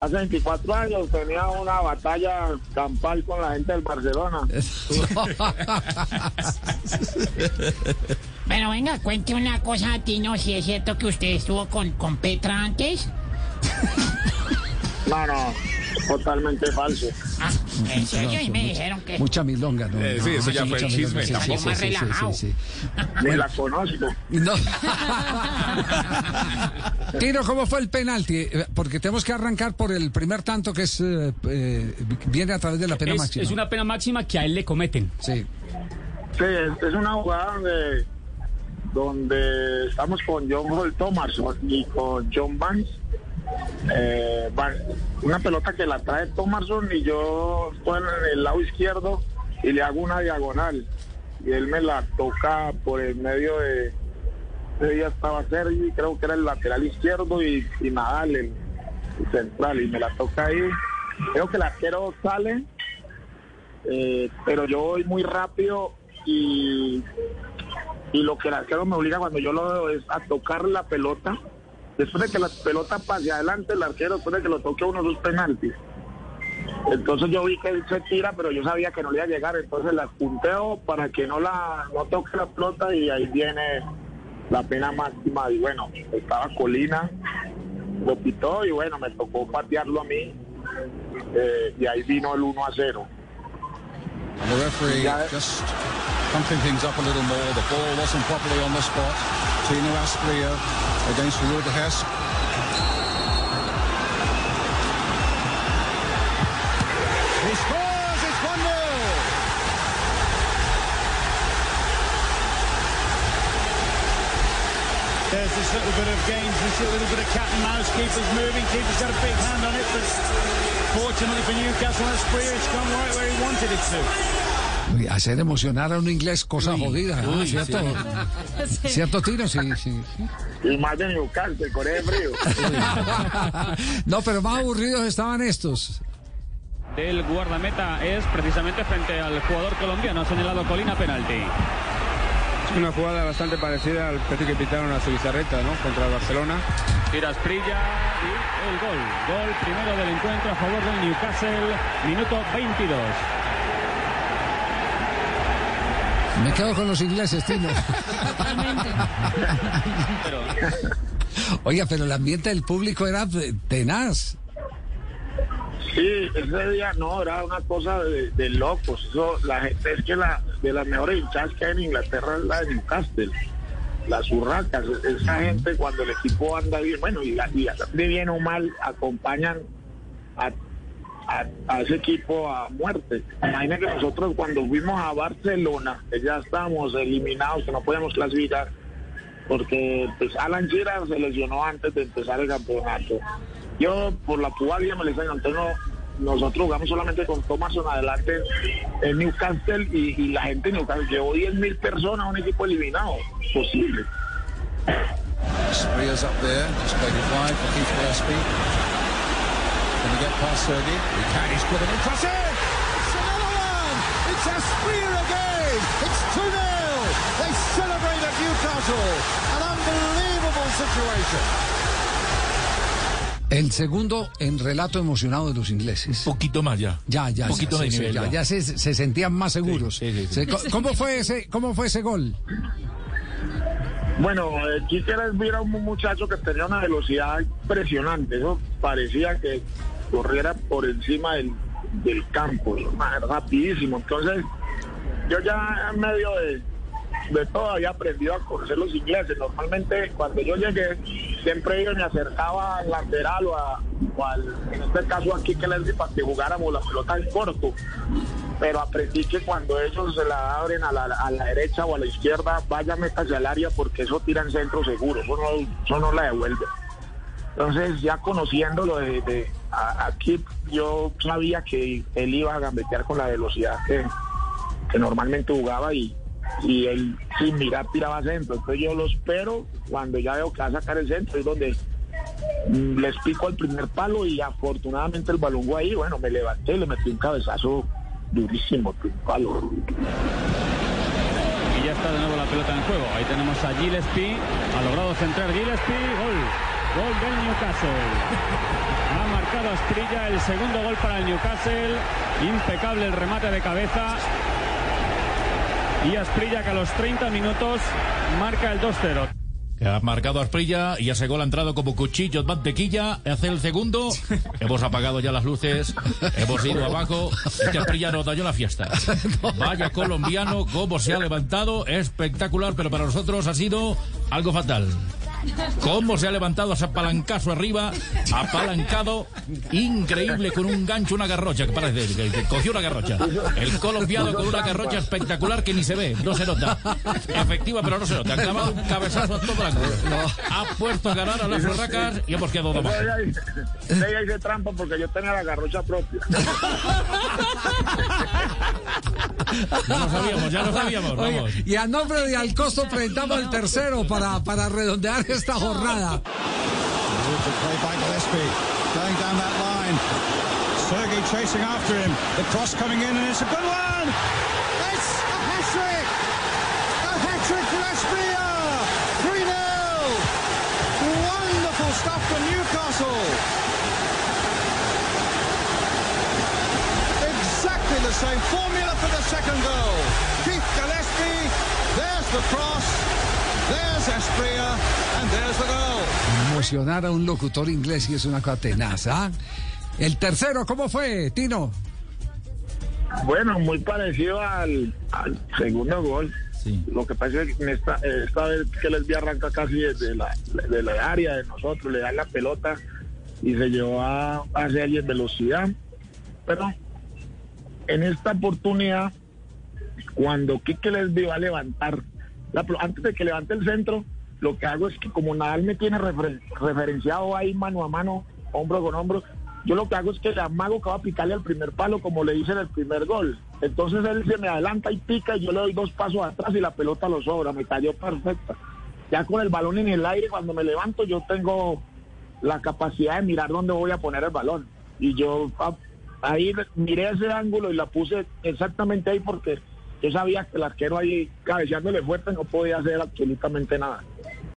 Hace 24 años tenía una batalla campal con la gente del Barcelona. Pero venga, cuente una cosa a ti, ¿no? Si es cierto que usted estuvo con, con Petra antes. No, no, totalmente falso. Ah, en serio, y me dijeron que Mucha milonga, ¿no? Eh, sí, eso ya fue mucha chisme, tampoco. Más relajado. la conozco. No. Tino, ¿cómo fue el penalti? Eh, Porque tenemos que arrancar por el primer tanto que es eh, eh, viene a través de la pena Es, máxima. es una pena máxima que a él le cometen. Sí. Sí, es, es una jugada donde, donde estamos con John Hall Thomason y con John Vance. Eh, una pelota que la trae Thomason y yo estoy en el lado izquierdo y le hago una diagonal. Y él me la toca por el medio de... Ese día estaba Sergi, creo que era el lateral izquierdo y, y Nadal, el, el central, y me la toca ahí. Creo que el arquero sale eh, pero yo voy muy rápido y, y lo que el arquero me obliga cuando yo lo veo es a tocar la pelota. Después de que la pelota pase adelante, el arquero, después de que lo toque uno, dos penaltis. Entonces yo vi que él se tira, pero yo sabía que no le iba a llegar, entonces la punteo para que no la no toque la pelota y ahí viene la pena máxima. Y bueno, estaba Colina, lo pitó y bueno, me tocó patearlo a mí eh, y ahí vino el 1 a 0. And the referee just pumping things up a little more. The ball wasn't properly on the spot. Tino Aspria against Ruud Hess. Little bit of games, this little bit of cat and mouse. Keeper's moving, keeper's got a big hand on it, but fortunately for Newcastle, Espria, it's gone right where he wanted it to. Hacer emocionar a un inglés, cosa jodida, ¿no? ¿cierto? Sí, sí. Y más de Newcastle, Corea de Frío. No, pero más aburridos estaban estos. Del guardameta es precisamente frente al jugador colombiano, ha señalado Colina penalti. Una jugada bastante parecida al partido que pitaron a Subizarreta, ¿no? Contra el Barcelona. Tira Asprilla y el gol. Gol primero del encuentro a favor del Newcastle, minuto 22. Me quedo con los ingleses, Tino. Oiga, pero el ambiente del público era tenaz. Sí, ese día no, era una cosa de, locos. Eso, la gente es que la de las mejores hinchadas que hay en Inglaterra es la de Newcastle. Las urracas, esa gente cuando el equipo anda bien, bueno, y, y de bien o mal acompañan a, ese equipo a muerte. Imagínate que nosotros cuando fuimos a Barcelona, que ya estábamos eliminados, que no podíamos clasificar, porque pues Alan Shearer se lesionó antes de empezar el campeonato. Yo por la pubalgia me lesioné, entonces no, nosotros jugamos solamente con Thomason adelante en Newcastle y, la gente de Newcastle llevó 10 mil personas un equipo eliminado. Posible. Aspria's up there, just played it wide for Keith Gillespie. Can he get past Sergi? It's another one! It's Aspria again! It's 2-0! They celebrate at Newcastle! An unbelievable situation! El segundo en relato emocionado de los ingleses. poquito más ya. Ya, ya, Un poquito ya, de sí, nivel, ya, ya. ya se, se sentían más seguros. Sí, sí, ¿Cómo fue ese, cómo fue ese gol? Bueno, eh, Quique era un muchacho que tenía una velocidad impresionante. Eso parecía que corriera por encima del, del campo, rapidísimo. Entonces, yo ya en medio de, de todo había aprendido a conocer los ingleses. Normalmente, cuando yo llegué, siempre yo me acercaba al lateral o, a, al, en este caso aquí que les para que jugáramos la pelota en corto pero aprendí que cuando ellos se la abren a la, a la derecha o a la izquierda, vaya métase al área porque eso tira en centro seguro, eso no, la devuelve. Entonces, ya conociéndolo de, de a, a Kip, yo sabía que él iba a gambetear con la velocidad que, que normalmente jugaba y, y él sin mirar tiraba centro. Entonces yo lo espero, cuando ya veo que va a sacar el centro, es donde mm, les pico al primer palo y afortunadamente el balón ahí, bueno, me levanté y le metí un cabezazo durísimo, primer palo. Y ya está de nuevo la pelota en juego. Ahí tenemos a Gillespie. Ha logrado centrar Gillespie. Gol. Gol del Newcastle. Ha marcado Asprilla el segundo gol para el Newcastle. Impecable el remate de cabeza. Y Asprilla que a los 30 minutos marca el 2-0. Que ha marcado Asprilla y ese gol ha entrado como cuchillo de mantequilla. Hace el segundo. Hemos apagado ya las luces. Hemos ido abajo. Este Asprilla nos dañó la fiesta. Vaya colombiano, cómo se ha levantado. Espectacular, pero para nosotros ha sido algo fatal. Cómo se ha levantado ese palancazo arriba, apalancado, increíble, con un gancho, una garrocha, que parece que, cogió una garrocha. El colombiano con una garrocha espectacular que ni se ve, no se nota. Efectiva, pero no se nota. Ha clavado un cabezazo a todo el ángulo. Ha puesto a ganar a las urracas y hemos quedado hice, ella hice trampa porque yo tenía la garrocha propia. Ya lo sabíamos, ya lo sabíamos, Oye, vamos. y a nombre de Alcosto presentamos el tercero para, para redondear esta jornada. Sergei chasing after him. The cross coming in and it's a good one. It's a hat-trick. A hat-trick for Espria. 3-0. Wonderful stuff from Newcastle. The same formula for the second goal. Keith Gillespie. There's the cross. There's Espria. And there's the goal. Emocionar a un locutor inglés y es una cosa tenaz, ¿ah? El tercero, ¿cómo fue, Tino? Bueno, muy parecido al, al segundo gol. Lo que pasa es que en esta, esta vez que les vi arranca casi desde la, de la área de nosotros, le dan la pelota y se llevó a, a serie en velocidad. Pero en esta oportunidad, cuando Quique les va a levantar, antes de que levante el centro, lo que hago es que como Nadal me tiene refer- referenciado ahí mano a mano, hombro con hombro, yo lo que hago es que le amago que va picarle al primer palo como le hice en el primer gol. Entonces él se me adelanta y pica y yo le doy dos pasos atrás y la pelota lo sobra, me cayó perfecta. Ya con el balón en el aire, cuando me levanto, yo tengo la capacidad de mirar dónde voy a poner el balón. Y yo ah, ahí miré ese ángulo y la puse exactamente ahí porque yo sabía que el arquero ahí cabeceándole fuerte no podía hacer absolutamente nada.